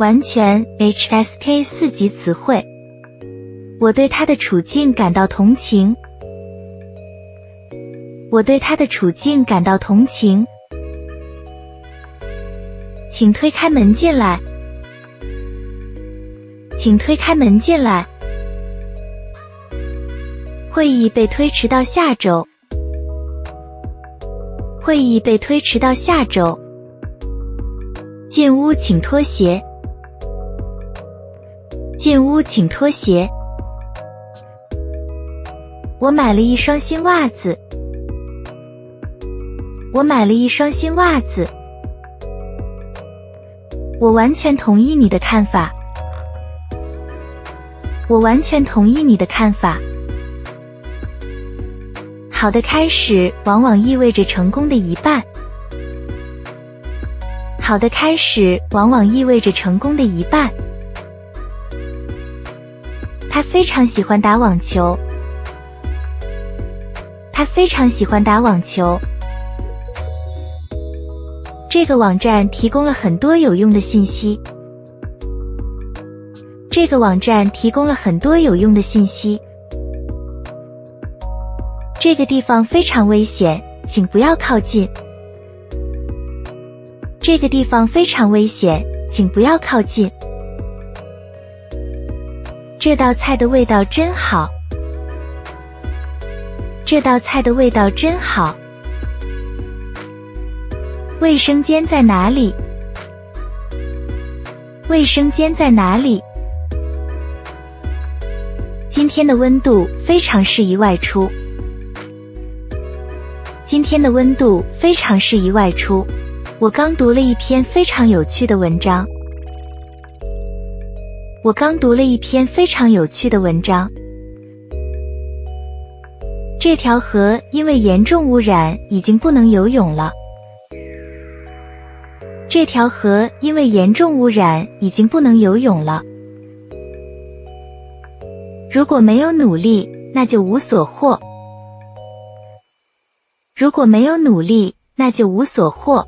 完全 HSK 四级词汇。我对他的处境感到同情。我对他的处境感到同情。请推开门进来。请推开门进来。会议被推迟到下周。会议被推迟到下周。进屋请脱鞋。进屋请脱鞋。我买了一双新袜子。我买了一双新袜子。我完全同意你的看法。我完全同意你的看法。好的开始往往意味着成功的一半。好的开始往往意味着成功的一半。他非常喜欢打网球。他非常喜欢打网球。这个网站提供了很多有用的信息。这个网站提供了很多有用的信息。这个地方非常危险，请不要靠近。这个地方非常危险，请不要靠近。这道菜的味道真好。这道菜的味道真好。卫生间在哪里？卫生间在哪里？今天的温度非常适宜外出。今天的温度非常适宜外出。我刚读了一篇非常有趣的文章。我刚读了一篇非常有趣的文章。这条河因为严重污染，已经不能游泳了。这条河因为严重污染，已经不能游泳了。如果没有努力，那就无所获。如果没有努力，那就无所获。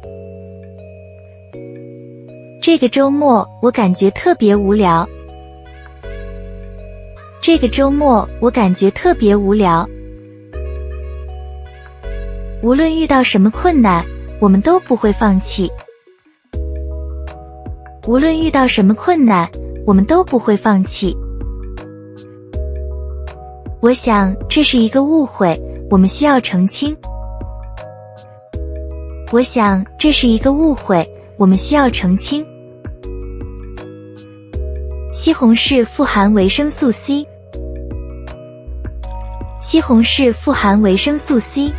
这个周末我感觉特别无聊。这个周末我感觉特别无聊。无论遇到什么困难，我们都不会放弃。无论遇到什么困难，我们都不会放弃。我想这是一个误会，我们需要澄清。我想这是一个误会，我们需要澄清。西红柿富含维生素 C。西红柿富含维生素 C。